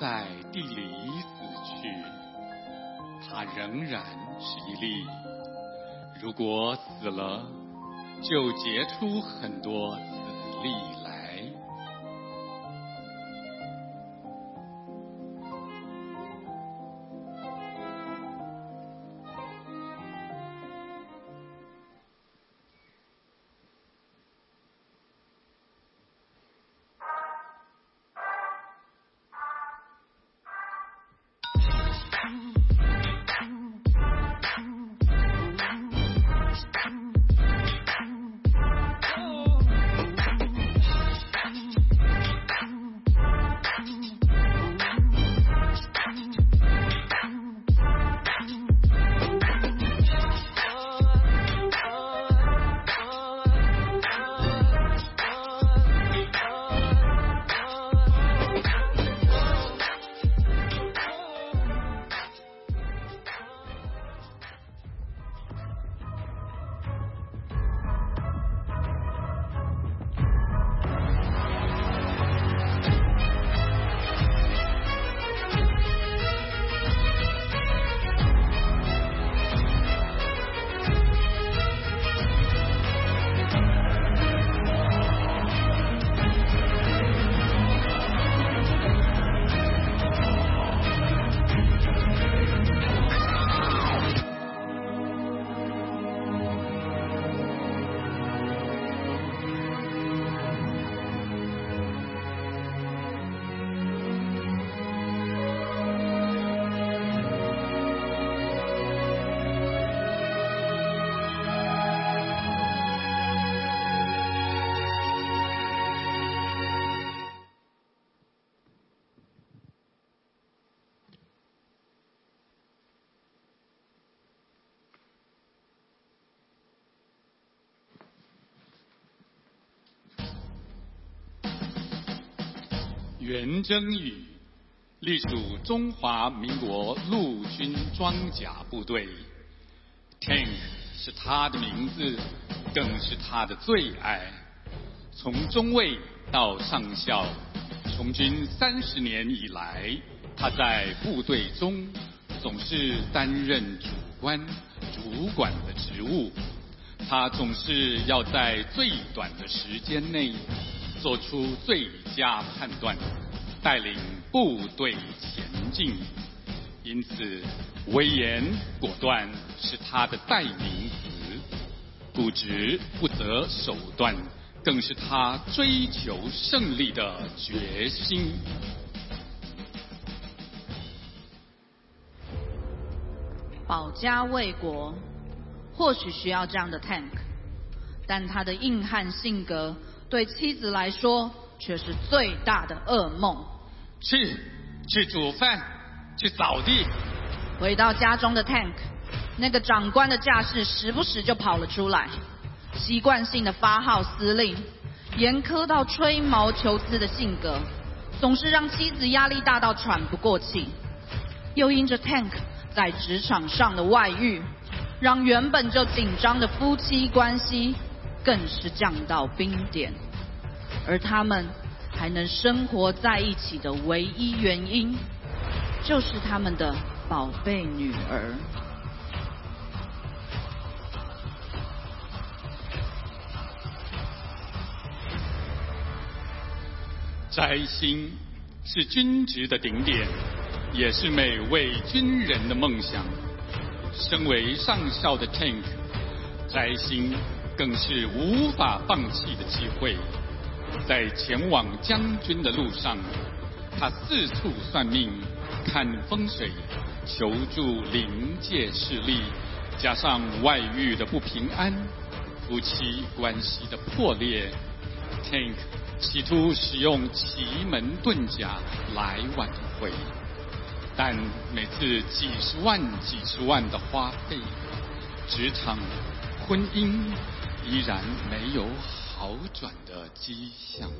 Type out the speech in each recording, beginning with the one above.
在地里死去，它仍然是一粒；如果死了，就结出很多子粒袁征宇，隶属中华民国陆军装甲部队。Tank 是他的名字，更是他的最爱。从中尉到上校，从军三十年以来，他在部队中总是担任主官、主管的职务。他总是要在最短的时间内。做出最佳判断，带领部队前进。因此，威严果断是他的代名词。固执不择手段，更是他追求胜利的决心。保家卫国，或许需要这样的 tank，但他的硬汉性格。对妻子来说，却是最大的噩梦。去，去煮饭，去扫地。回到家中的 Tank，那个长官的架势时不时就跑了出来，习惯性的发号司令，严苛到吹毛求疵的性格，总是让妻子压力大到喘不过气。又因着 Tank 在职场上的外遇，让原本就紧张的夫妻关系。更是降到冰点，而他们还能生活在一起的唯一原因，就是他们的宝贝女儿。摘星是军职的顶点，也是每位军人的梦想。身为上校的 Tank，摘星。更是无法放弃的机会。在前往将军的路上，他四处算命、看风水、求助灵界势力，加上外遇的不平安、夫妻关系的破裂，Tank 企图使用奇门遁甲来挽回，但每次几十万、几十万的花费，职场、婚姻。依然没有好好转的迹象。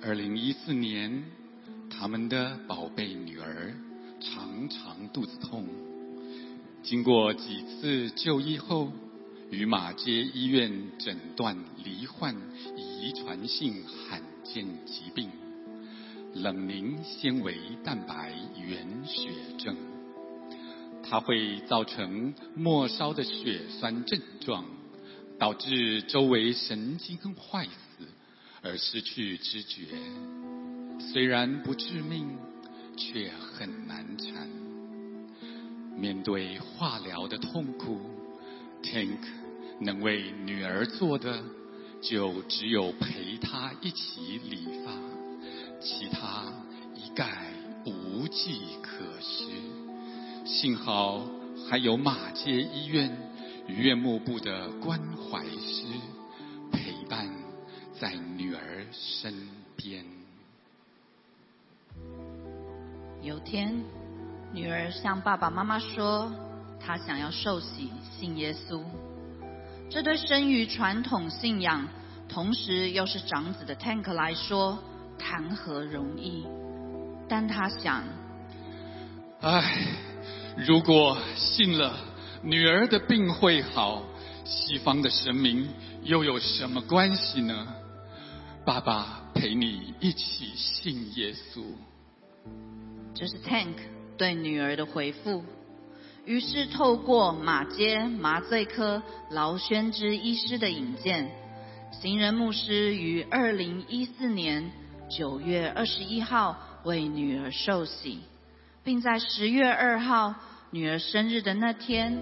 二零一四年，他们的宝贝女儿常常肚子痛，经过几次就医后，与马街医院诊断罹患遗传性罕见疾病——冷凝纤维蛋白原血症。它会造成末梢的血栓症状，导致周围神经坏死而失去知觉。虽然不致命，却很难缠。面对化疗的痛苦，Tank 能为女儿做的，就只有陪她一起理发，其他一概无计可施。幸好还有马街医院院幕部的关怀师陪伴在女儿身边。有天。女儿向爸爸妈妈说，她想要受洗信耶稣。这对生于传统信仰，同时又是长子的 Tank 来说，谈何容易？但他想，唉，如果信了，女儿的病会好，西方的神明又有什么关系呢？爸爸陪你一起信耶稣。这是 Tank。对女儿的回复，于是透过马街麻醉科劳宣之医师的引荐，行人牧师于二零一四年九月二十一号为女儿受洗，并在十月二号女儿生日的那天，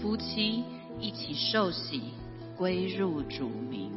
夫妻一起受洗归入主名。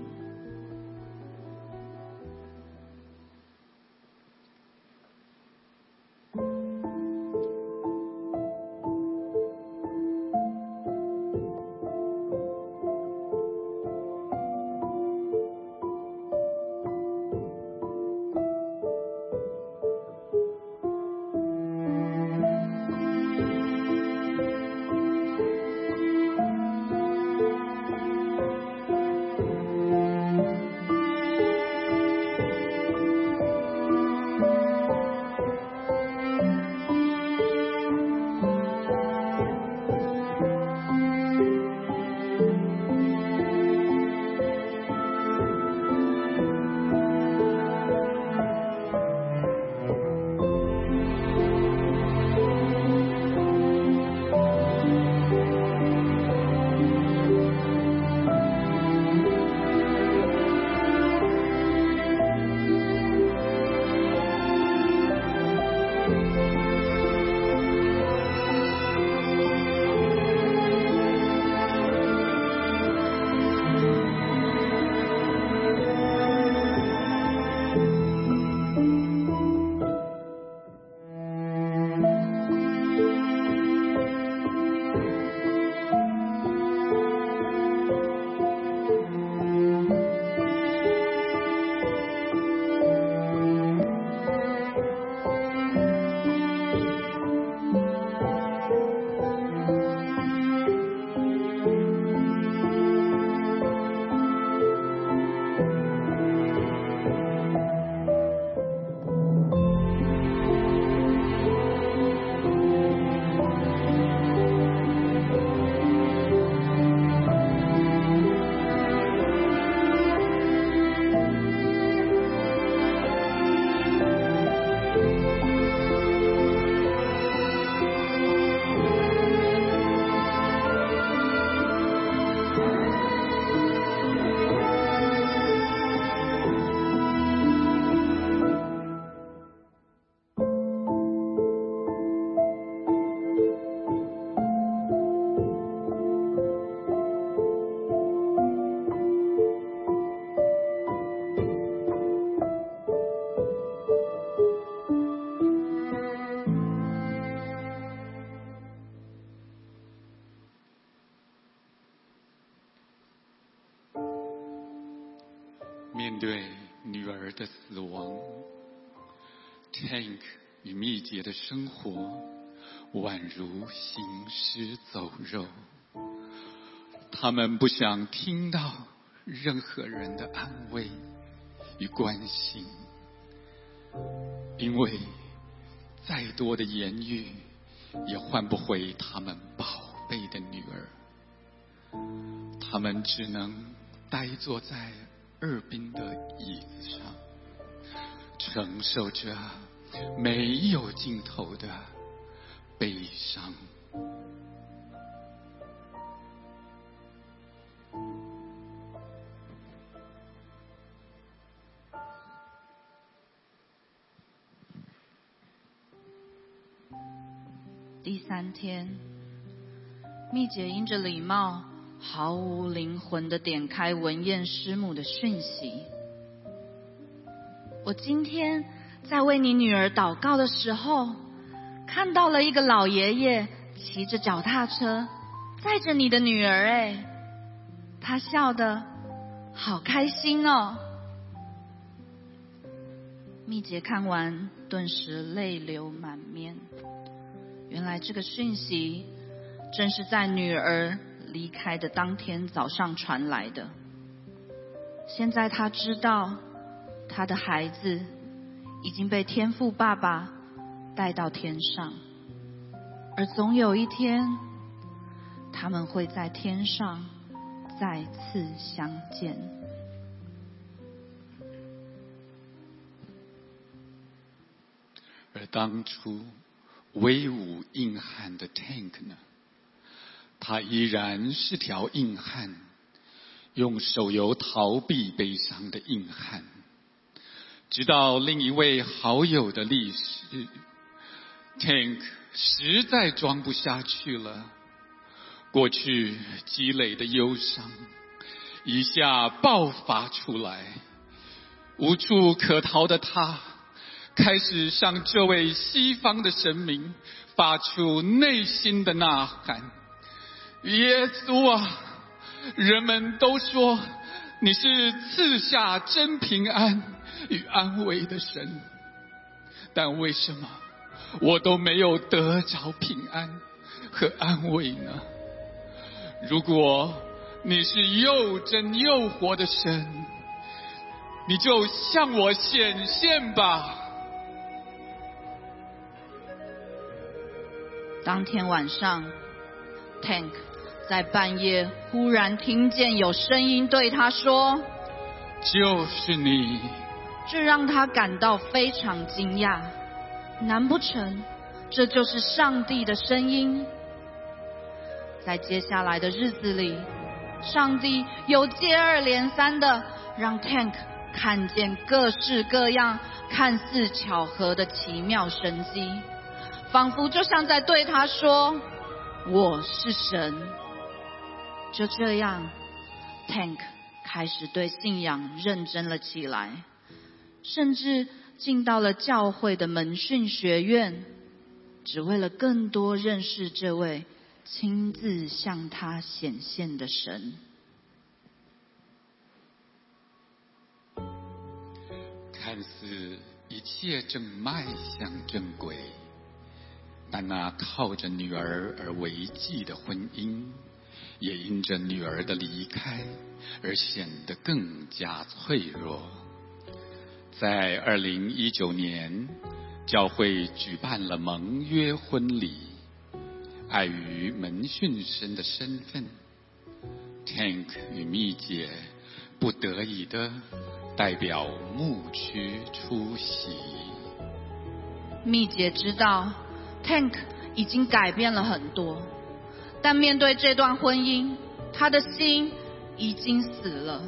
季节的生活宛如行尸走肉。他们不想听到任何人的安慰与关心，因为再多的言语也换不回他们宝贝的女儿。他们只能呆坐在二宾的椅子上，承受着没有尽头的悲伤。第三天，蜜姐因着礼貌，毫无灵魂的点开文燕师母的讯息。我今天在为你女儿祷告的时候，看到了一个老爷爷骑着脚踏车载着你的女儿，哎，他笑得好开心哦。蜜姐看完，顿时泪流满面。原来这个讯息正是在女儿离开的当天早上传来的。现在她知道，她的孩子已经被天父爸爸带到天上，而总有一天，他们会在天上再次相见。而当初。威武硬汉的 Tank 呢？他依然是条硬汉，用手游逃避悲伤的硬汉。直到另一位好友的历史，Tank 实在装不下去了，过去积累的忧伤一下爆发出来，无处可逃的他。开始向这位西方的神明发出内心的呐喊：“耶稣啊，人们都说你是赐下真平安与安慰的神，但为什么我都没有得着平安和安慰呢？如果你是又真又活的神，你就向我显现吧。”当天晚上，Tank 在半夜忽然听见有声音对他说：“就是你。”这让他感到非常惊讶。难不成这就是上帝的声音？在接下来的日子里，上帝又接二连三的让 Tank 看见各式各样看似巧合的奇妙神迹。仿佛就像在对他说：“我是神。”就这样，Tank 开始对信仰认真了起来，甚至进到了教会的门训学院，只为了更多认识这位亲自向他显现的神。看似一切正迈向正轨。但那靠着女儿而为继的婚姻，也因着女儿的离开而显得更加脆弱。在二零一九年，教会举办了盟约婚礼，碍于门训生的身份，Tank 与蜜姐不得已的代表牧区出席。蜜姐知道。Tank 已经改变了很多，但面对这段婚姻，他的心已经死了，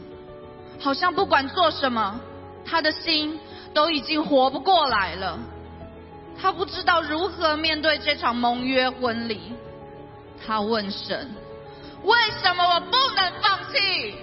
好像不管做什么，他的心都已经活不过来了。他不知道如何面对这场盟约婚礼，他问神：为什么我不能放弃？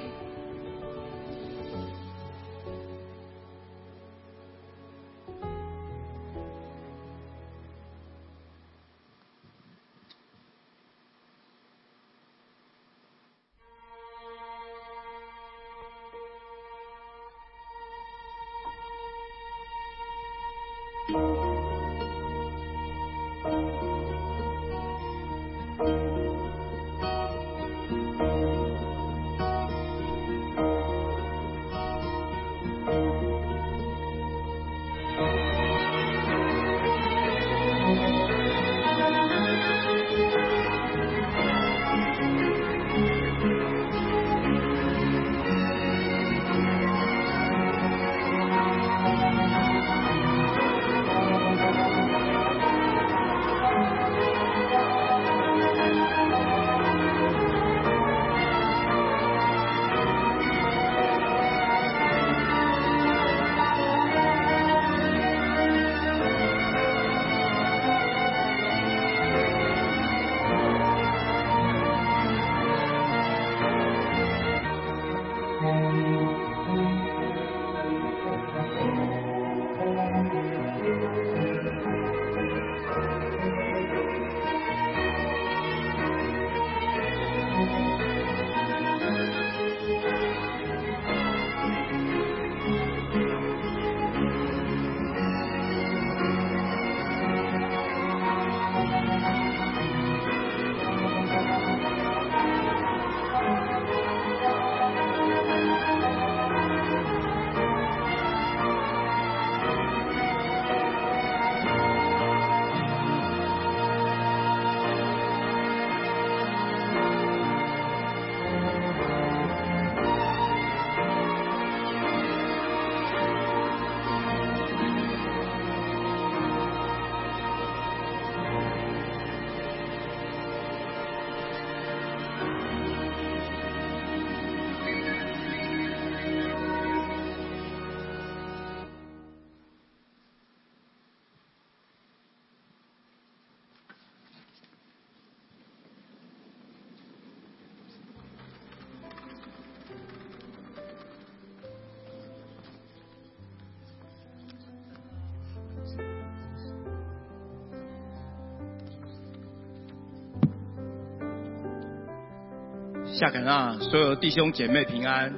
夏凯纳所有弟兄姐妹平安，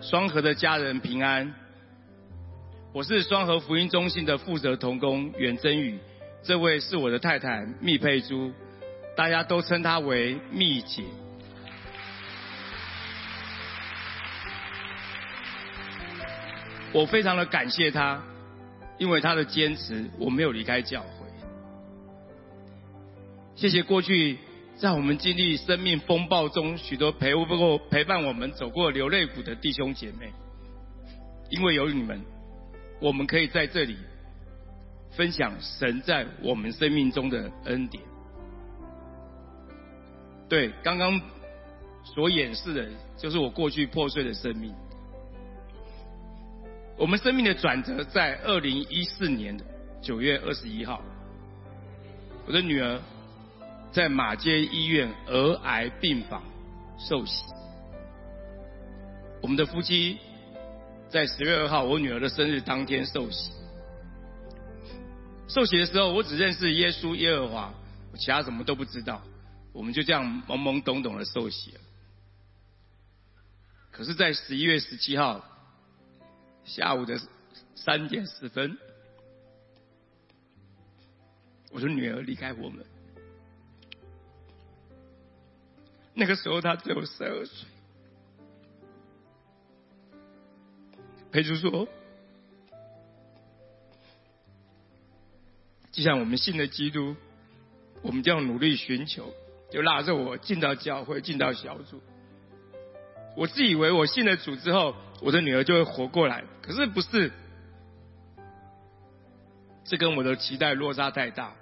双河的家人平安。我是双河福音中心的负责童工袁真宇，这位是我的太太密佩珠，大家都称她为蜜姐。我非常的感谢她，因为她的坚持，我没有离开教会。谢谢过去在我们经历生命风暴中许多陪过陪伴我们走过流泪谷的弟兄姐妹，因为有你们，我们可以在这里分享神在我们生命中的恩典。对，刚刚所演示的就是我过去破碎的生命。我们生命的转折在二零一四年的九月二十一号，我的女儿在马街医院儿癌病房受洗。我们的夫妻在十月二号我女儿的生日当天受洗。受洗的时候，我只认识耶稣耶和华，我其他什么都不知道。我们就这样懵懵懂懂的受洗了。可是，在十一月十七号。下午的三点十分，我的女儿离开我们。那个时候他只有十二岁。裴叔说：“就像我们信了基督，我们就要努力寻求。”就拉着我进到教会，进到小组。我自以为我信了主之后，我的女儿就会活过来。可是不是，这跟我的期待落差太大。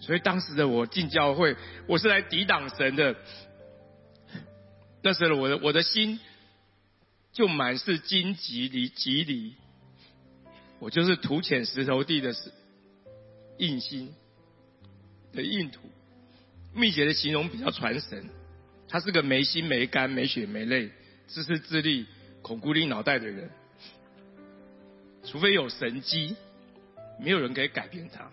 所以当时的我进教会，我是来抵挡神的。那时候我的我的心就满是荆棘离棘离，我就是土浅石头地的硬心的硬土。密姐的形容比较传神。他是个没心没肝没血没泪、自私自利、恐孤立脑袋的人。除非有神机，没有人可以改变他。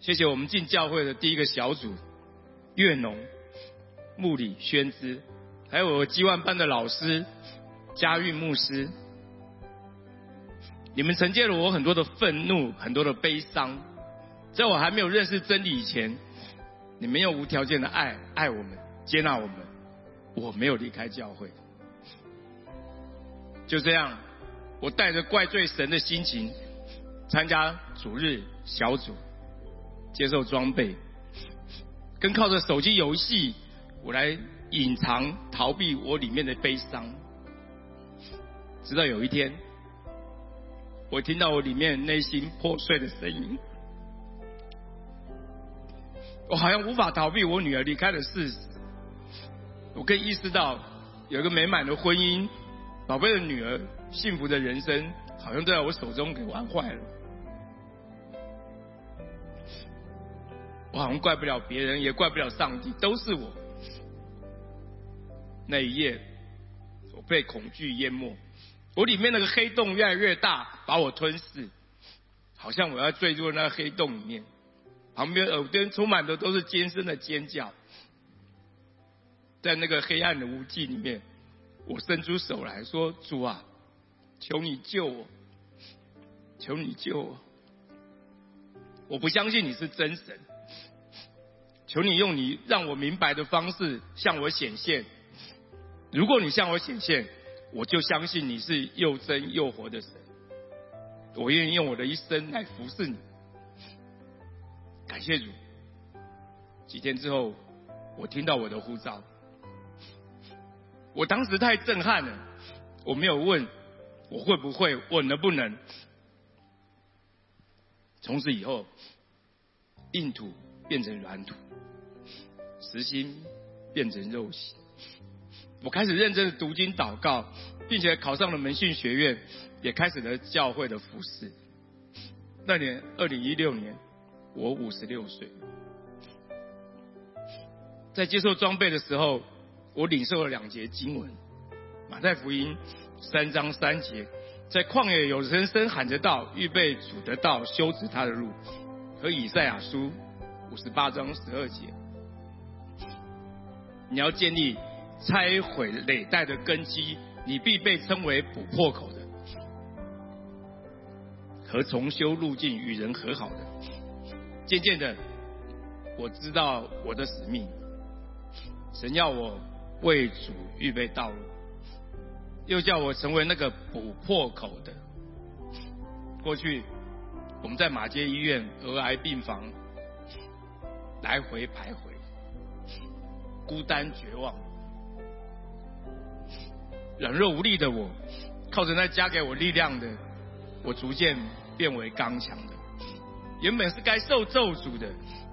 谢谢我们进教会的第一个小组，月农、穆里、宣之，还有我基万班的老师嘉韵牧师。你们承接了我很多的愤怒，很多的悲伤，在我还没有认识真理以前。你没有无条件的爱，爱我们，接纳我们，我没有离开教会。就这样，我带着怪罪神的心情，参加主日小组，接受装备，跟靠着手机游戏，我来隐藏逃避我里面的悲伤。直到有一天，我听到我里面内心破碎的声音。我好像无法逃避我女儿离开的事实。我可以意识到，有一个美满的婚姻、宝贝的女儿、幸福的人生，好像都在我手中给玩坏了。我好像怪不了别人，也怪不了上帝，都是我。那一夜，我被恐惧淹没，我里面那个黑洞越来越大，把我吞噬，好像我要坠入那个黑洞里面。旁边耳边充满的都是尖声的尖叫，在那个黑暗的无际里面，我伸出手来说：“主啊，求你救我，求你救我！我不相信你是真神，求你用你让我明白的方式向我显现。如果你向我显现，我就相信你是又真又活的神。我愿意用我的一生来服侍你。”感谢主。几天之后，我听到我的呼召，我当时太震撼了，我没有问我会不会，我能不能。从此以后，印度变成软土，实心变成肉心。我开始认真的读经祷告，并且考上了门训学院，也开始了教会的服饰。那年，二零一六年。我五十六岁，在接受装备的时候，我领受了两节经文：马太福音三章三节，在旷野有人声喊着道，预备主的道，修直他的路；和以赛亚书五十八章十二节。你要建立拆毁累代的根基，你必被称为补破口的，和重修路径与人和好的。渐渐的，我知道我的使命，神要我为主预备道路，又叫我成为那个补破口的。过去我们在马街医院儿癌病房来回徘徊。孤单绝望、软弱无力的我，靠着那加给我力量的，我逐渐变为刚强的。原本是该受咒诅的，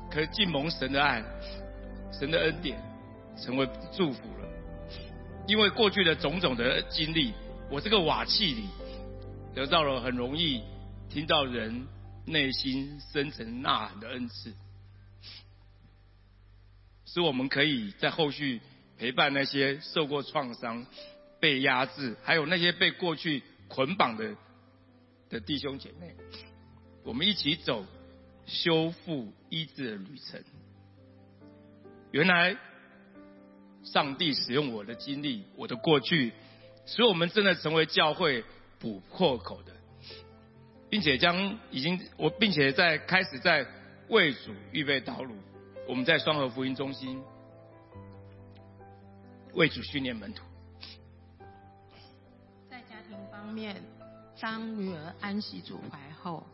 可是进蒙神的爱、神的恩典，成为祝福了。因为过去的种种的经历，我这个瓦器里得到了很容易听到人内心深层呐喊的恩赐。使我们可以在后续陪伴那些受过创伤、被压制，还有那些被过去捆绑的的弟兄姐妹，我们一起走修复医治的旅程。原来，上帝使用我的经历、我的过去，使我们真的成为教会补破口的，并且将已经我，并且在开始在为主预备道路。我们在双河福音中心为主训练门徒。在家庭方面，当女儿安息主怀后，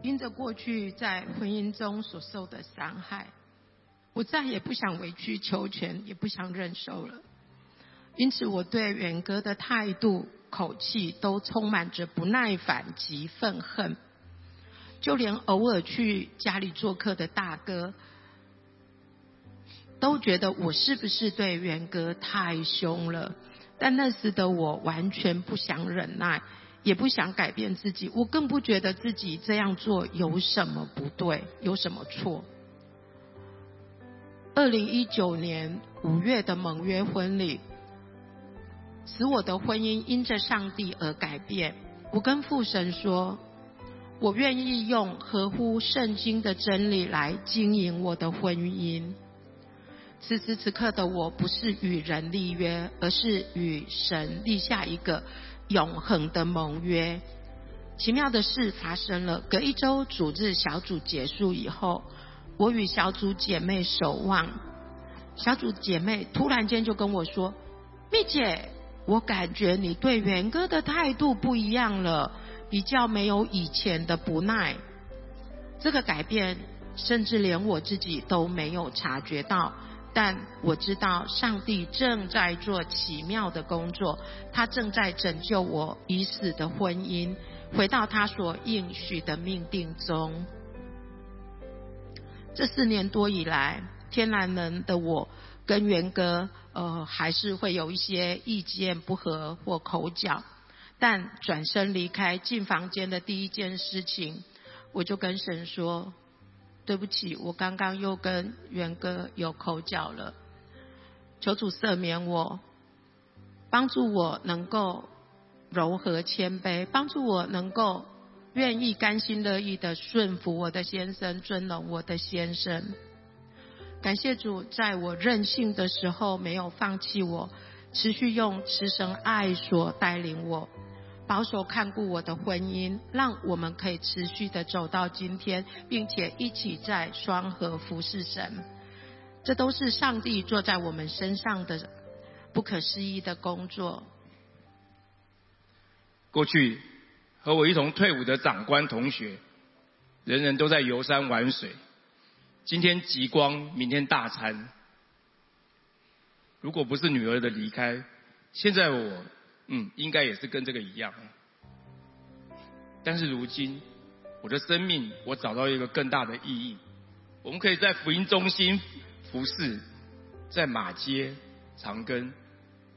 因着过去在婚姻中所受的伤害，我再也不想委曲求全，也不想忍受了。因此，我对远哥的态度、口气都充满着不耐烦及愤恨。就连偶尔去家里做客的大哥，都觉得我是不是对元哥太凶了？但那时的我完全不想忍耐，也不想改变自己，我更不觉得自己这样做有什么不对，有什么错。二零一九年五月的盟约婚礼，使我的婚姻因着上帝而改变。我跟父神说。我愿意用合乎圣经的真理来经营我的婚姻。此时此刻的我不是与人立约，而是与神立下一个永恒的盟约。奇妙的事发生了，隔一周主日小组结束以后，我与小组姐妹守望，小组姐妹突然间就跟我说：“蜜姐，我感觉你对元哥的态度不一样了。”比较没有以前的不耐，这个改变甚至连我自己都没有察觉到，但我知道上帝正在做奇妙的工作，他正在拯救我已死的婚姻，回到他所应许的命定中。这四年多以来，天然人的我跟元哥呃还是会有一些意见不合或口角。但转身离开进房间的第一件事情，我就跟神说：“对不起，我刚刚又跟元哥有口角了，求主赦免我，帮助我能够柔和谦卑，帮助我能够愿意甘心乐意的顺服我的先生，尊荣我的先生。感谢主，在我任性的时候没有放弃我，持续用慈神爱所带领我。”保守看顾我的婚姻，让我们可以持续的走到今天，并且一起在双河服侍神。这都是上帝做在我们身上的不可思议的工作。过去和我一同退伍的长官同学，人人都在游山玩水。今天极光，明天大餐。如果不是女儿的离开，现在我。嗯，应该也是跟这个一样。但是如今，我的生命我找到一个更大的意义。我们可以在福音中心服侍，在马街、长庚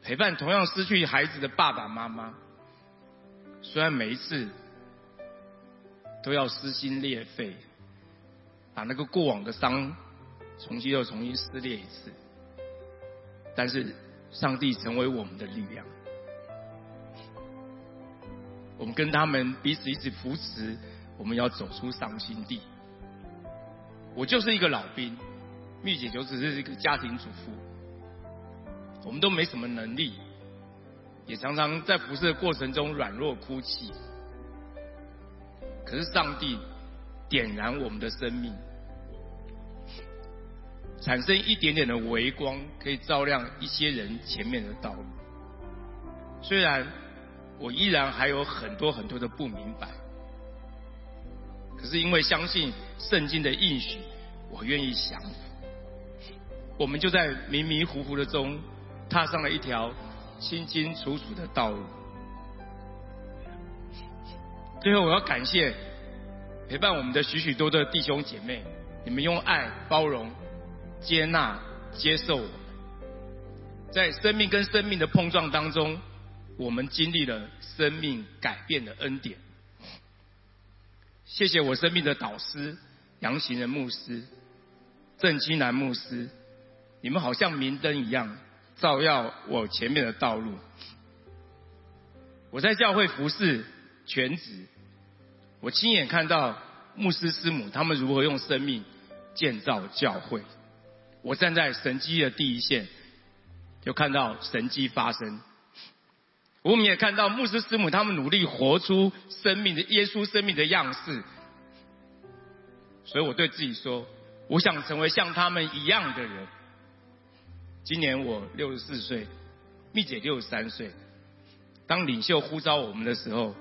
陪伴同样失去孩子的爸爸妈妈。虽然每一次都要撕心裂肺，把那个过往的伤重新又重新撕裂一次，但是上帝成为我们的力量。我们跟他们彼此一起扶持，我们要走出伤心地。我就是一个老兵，蜜姐就只是一个家庭主妇，我们都没什么能力，也常常在服侍的过程中软弱哭泣。可是上帝点燃我们的生命，产生一点点的微光，可以照亮一些人前面的道路。虽然我依然还有很多很多的不明白，可是因为相信圣经的应许，我愿意降服。我们就在迷迷糊糊的中，踏上了一条清清楚楚的道路。最后，我要感谢陪伴我们的许许多多的弟兄姐妹，你们用爱包容、接纳、接受我们，在生命跟生命的碰撞当中，我们经历了生命改变的恩典。谢谢我生命的导师杨行仁牧师、郑清南牧师，你们好像明灯一样，照耀我前面的道路。我在教会服侍全职。我亲眼看到牧师师母他们如何用生命建造教会。我站在神机的第一线，就看到神机发生。我们也看到牧师师母他们努力活出生命的耶稣生命的样式。所以我对自己说，我想成为像他们一样的人。今年我六十四岁，蜜姐六十三岁。当领袖呼召我们的时候，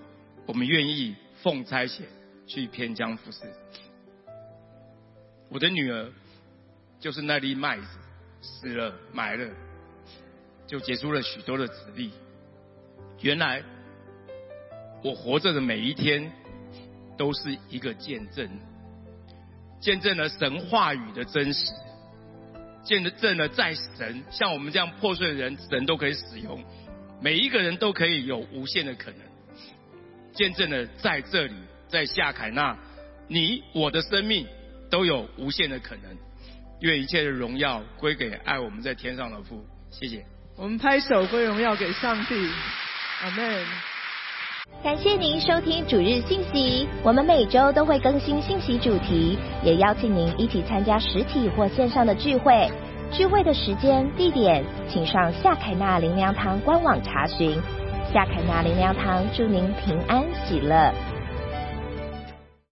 我们愿意。奉差遣去偏疆服侍。我的女儿就是那粒麦子，死了埋了，就结出了许多的子粒。原来我活着的每一天都是一个见证，见证了神话语的真实，见证了在神像我们这样破碎的人，神都可以使用，每一个人都可以有无限的可能。见证了在这里，在夏凯纳，你我的生命都有无限的可能。愿一切的荣耀归给爱我们在天上的父。谢谢。我们拍手归荣耀给上帝。阿门。感谢您收听主日信息。我们每周都会更新信息主题，也邀请您一起参加实体或线上的聚会。聚会的时间、地点，请上夏凯纳灵粮堂官网查询。夏凯纳灵粮堂祝您平安喜乐。